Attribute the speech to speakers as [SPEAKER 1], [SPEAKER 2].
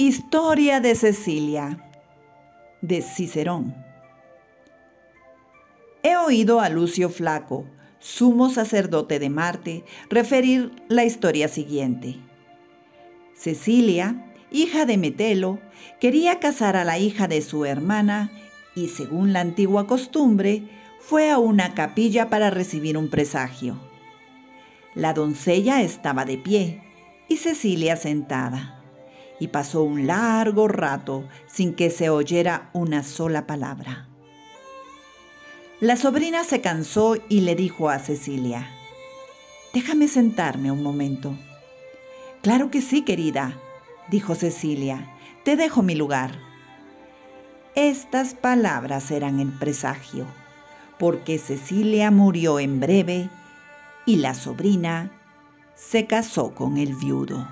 [SPEAKER 1] Historia de Cecilia de Cicerón. He oído a Lucio Flaco, sumo sacerdote de Marte, referir la historia siguiente. Cecilia, hija de Metelo, quería casar a la hija de su hermana y, según la antigua costumbre, fue a una capilla para recibir un presagio. La doncella estaba de pie y Cecilia sentada, y pasó un largo rato sin que se oyera una sola palabra. La sobrina se cansó y le dijo a Cecilia, Déjame sentarme un momento. Claro que sí, querida, dijo Cecilia, te dejo mi lugar. Estas palabras eran el presagio, porque Cecilia murió en breve y la sobrina se casó con el viudo.